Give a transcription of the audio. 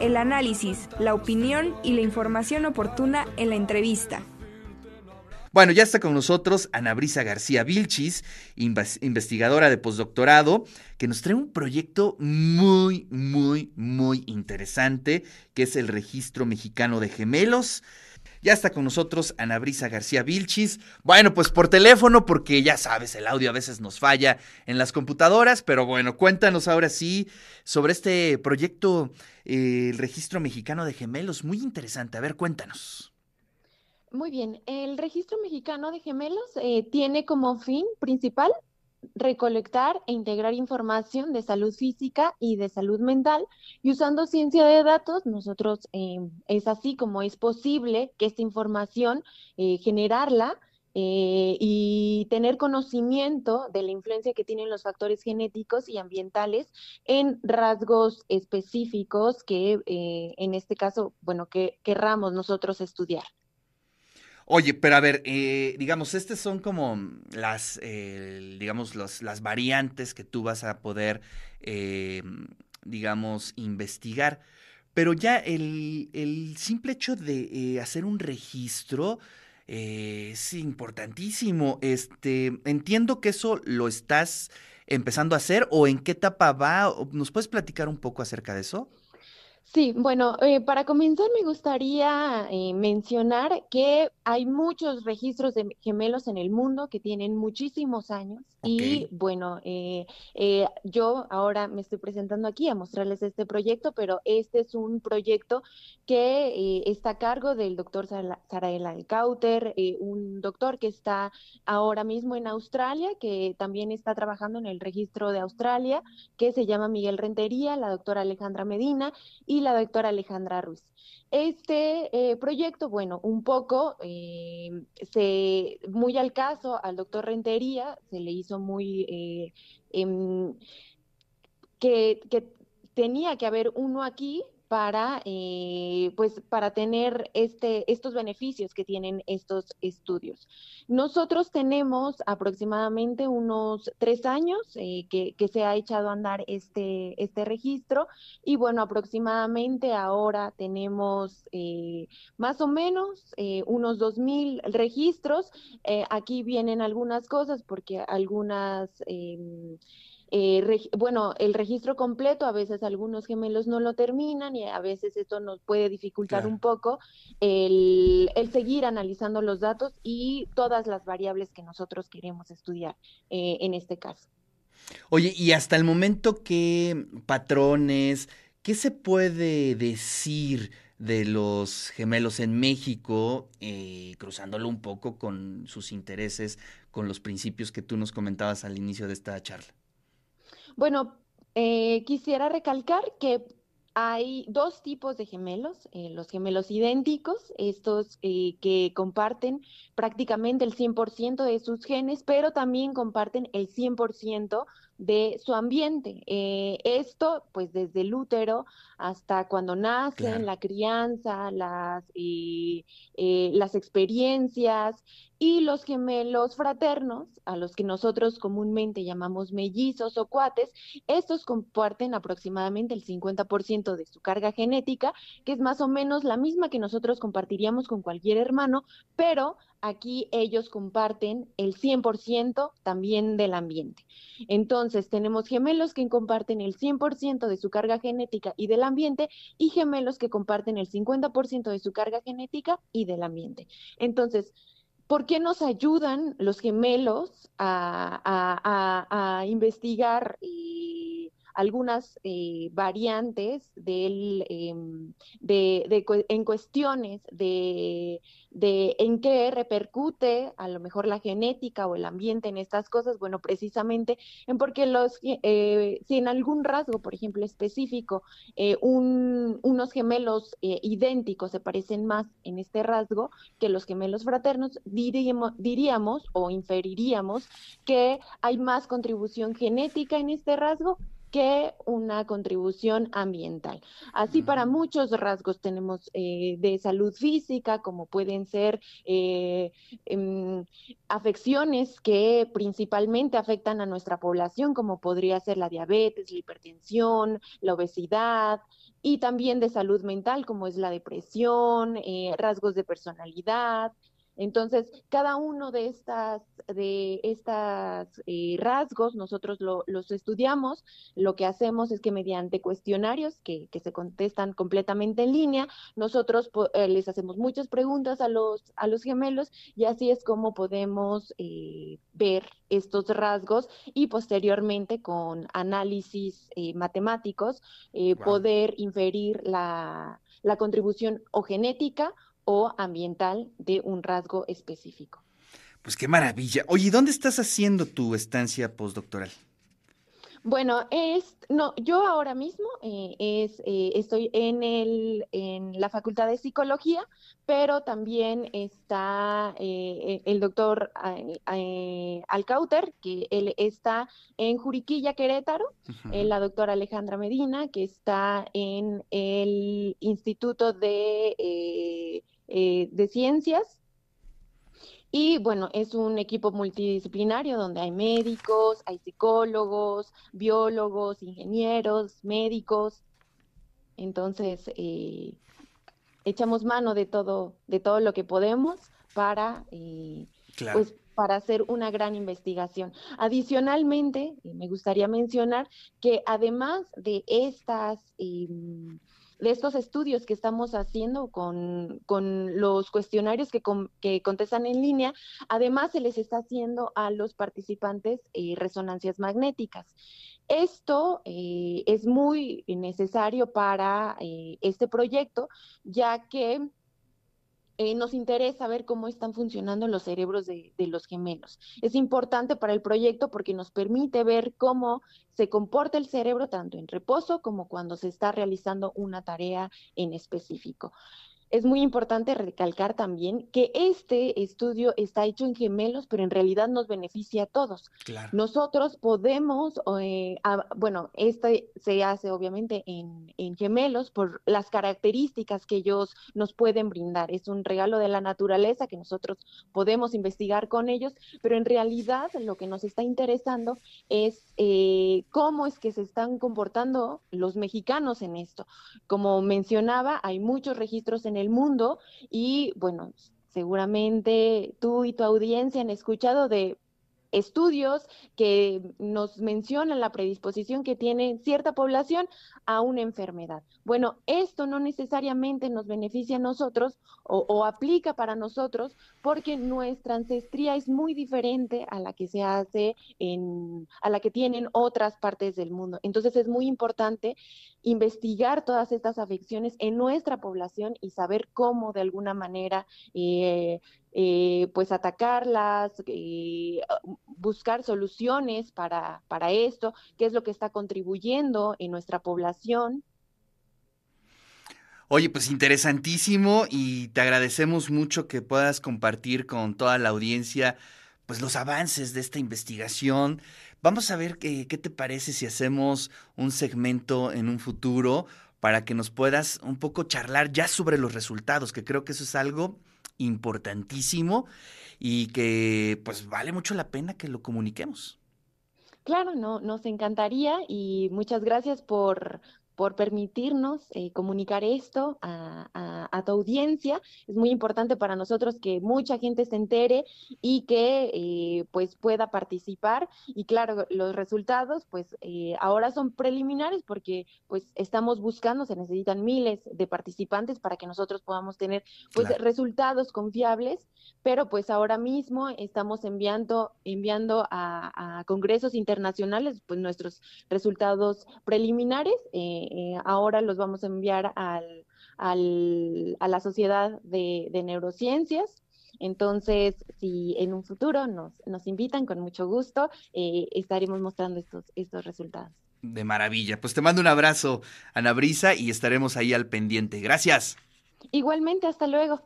El análisis, la opinión y la información oportuna en la entrevista. Bueno, ya está con nosotros Ana Brisa García Vilchis, investigadora de postdoctorado, que nos trae un proyecto muy, muy, muy interesante, que es el Registro Mexicano de Gemelos. Ya está con nosotros Ana Brisa García Vilchis. Bueno, pues por teléfono, porque ya sabes, el audio a veces nos falla en las computadoras, pero bueno, cuéntanos ahora sí sobre este proyecto, eh, el Registro Mexicano de Gemelos. Muy interesante. A ver, cuéntanos. Muy bien, el Registro Mexicano de Gemelos eh, tiene como fin principal recolectar e integrar información de salud física y de salud mental y usando ciencia de datos, nosotros eh, es así como es posible que esta información eh, generarla eh, y tener conocimiento de la influencia que tienen los factores genéticos y ambientales en rasgos específicos que en este caso, bueno, que querramos nosotros estudiar. Oye, pero a ver, eh, digamos, estas son como las, digamos, las variantes que tú vas a poder, eh, digamos, investigar. Pero ya el, simple hecho de eh, hacer un registro es importantísimo. Este, entiendo que eso lo estás empezando a hacer o en qué etapa va. ¿Nos puedes platicar un poco acerca de eso? Sí, bueno, eh, para comenzar me gustaría eh, mencionar que hay muchos registros de gemelos en el mundo que tienen muchísimos años y bueno, eh, yo ahora me estoy presentando aquí a mostrarles este proyecto, pero este es un proyecto que está a cargo del doctor Sarael Alcauter, un doctor que está ahora mismo en Australia, que también está trabajando en el registro de Australia, que se llama Miguel Rentería, la doctora Alejandra Medina y la doctora Alejandra Ruiz. Este eh, proyecto, bueno, un poco eh, se, muy al caso al doctor Rentería, se le hizo muy eh, em, que, que tenía que haber uno aquí para, eh, pues, para tener este, estos beneficios que tienen estos estudios. Nosotros tenemos aproximadamente unos tres años eh, que, se ha echado a andar este, este registro y bueno, aproximadamente ahora tenemos eh, más o menos unos dos mil registros. aquí vienen algunas cosas porque algunas em, eh, bueno, el registro completo, a veces algunos gemelos no lo terminan y a veces esto nos puede dificultar un poco el, seguir analizando los datos y todas las variables que nosotros queremos estudiar eh, en este caso. Oye, y hasta el momento, ¿qué patrones, qué se puede decir de los gemelos en México, eh, cruzándolo un poco con sus intereses, con los principios que tú nos comentabas al inicio de esta charla? Bueno, eh, quisiera recalcar que hay dos tipos de gemelos, eh, los gemelos idénticos, estos eh, que comparten prácticamente el 100% de sus genes, pero también comparten el 100% de su ambiente. esto, pues desde el útero hasta cuando nacen, la crianza, las, las experiencias, y los gemelos fraternos, a los que nosotros comúnmente llamamos mellizos o cuates, estos comparten aproximadamente el 50% de su carga genética, que es más o menos la misma que nosotros compartiríamos con cualquier hermano, pero aquí ellos comparten el 100% también del ambiente. Entonces, tenemos gemelos que comparten el 100% de su carga genética y del ambiente y gemelos que comparten el 50% de su carga genética y del ambiente. Entonces, ¿Por qué nos ayudan los gemelos a, investigar algunas eh, variantes del, em, de, en cuestiones de, en qué repercute a lo mejor la genética o el ambiente en estas cosas, bueno, precisamente en porque los, eh, si en algún rasgo, por ejemplo, específico, eh, unos gemelos idénticos se parecen más en este rasgo que los gemelos fraternos, diríamos, diríamos o inferiríamos que hay más contribución genética en este rasgo que una contribución ambiental. Así para muchos rasgos tenemos eh, de salud física, como pueden ser eh, em, afecciones que principalmente afectan a nuestra población, como podría ser la diabetes, la hipertensión, la obesidad, y también de salud mental, como es la depresión, eh, rasgos de personalidad, entonces, cada uno de estas, de estas eh, rasgos nosotros los estudiamos. Lo que hacemos es que mediante cuestionarios que, se contestan completamente en línea, nosotros eh, les hacemos muchas preguntas a los, a los gemelos y así es como podemos eh, ver estos rasgos y posteriormente con análisis matemáticos poder inferir la, la contribución o genética o ambiental de un rasgo específico. Pues qué maravilla. Oye, ¿dónde estás haciendo tu estancia postdoctoral? Bueno, es, no, yo ahora mismo eh, es, eh, estoy en, el, en la Facultad de Psicología, pero también está eh, el doctor Alcauter, que él está en Juriquilla, Querétaro, la doctora Alejandra Medina, que está en el Instituto de eh, de ciencias. Y bueno, es un equipo multidisciplinario donde hay médicos, hay psicólogos, biólogos, ingenieros, médicos. Entonces, eh, echamos mano de todo, de todo lo que podemos para, eh, pues, para hacer una gran investigación. Adicionalmente, me gustaría mencionar que además de estas em, estos estudios que estamos haciendo con, los cuestionarios que, que, contestan en línea, además se les está haciendo a los participantes eh, resonancias magnéticas. Esto eh, es muy necesario para eh, este proyecto, ya que eh, nos interesa ver cómo están funcionando los cerebros de, los gemelos. Es importante para el proyecto porque nos permite ver cómo se comporta el cerebro tanto en reposo como cuando se está realizando una tarea en específico es muy importante recalcar también que este estudio está hecho en gemelos, pero en realidad nos beneficia a todos. Nosotros podemos, eh, bueno, este se hace obviamente en, en, gemelos por las características que ellos nos pueden brindar. Es un regalo de la naturaleza que nosotros podemos investigar con ellos, pero en realidad lo que nos está interesando es eh, cómo es que se están comportando los mexicanos en esto. Como mencionaba, hay muchos registros en el mundo y bueno, seguramente tú y tu audiencia han escuchado de estudios que nos mencionan la predisposición que tiene cierta población a una enfermedad. Bueno, esto no necesariamente nos beneficia a nosotros o, aplica para nosotros porque nuestra ancestría es muy diferente a la que se hace en, a la que tienen otras partes del mundo. Entonces es muy importante investigar todas estas afecciones en nuestra población y saber cómo de alguna manera eh, eh, pues atacarlas, eh, buscar soluciones para, para esto, qué es lo que está contribuyendo en nuestra población. Oye, pues interesantísimo y te agradecemos mucho que puedas compartir con toda la audiencia pues los avances de esta investigación. Vamos a ver qué, qué te parece si hacemos un segmento en un futuro para que nos puedas un poco charlar ya sobre los resultados, que creo que eso es algo importantísimo y que pues vale mucho la pena que lo comuniquemos. Claro, no, nos encantaría y muchas gracias por, por permitirnos eh, comunicar esto a, tu audiencia. Es muy importante para nosotros que mucha gente se entere y que eh, pues pueda participar. Y claro, los resultados pues eh, ahora son preliminares porque pues estamos buscando, se necesitan miles de participantes para que nosotros podamos tener pues resultados confiables, pero pues ahora mismo estamos enviando, enviando a, a congresos internacionales pues nuestros resultados preliminares. Eh, ahora los vamos a enviar al, a la Sociedad de, Neurociencias. Entonces, si en un futuro nos, nos invitan, con mucho gusto, eh, estaremos mostrando estos, estos resultados. De maravilla. Pues te mando un abrazo, Ana Brisa, y estaremos ahí al pendiente. Gracias. Igualmente, hasta luego.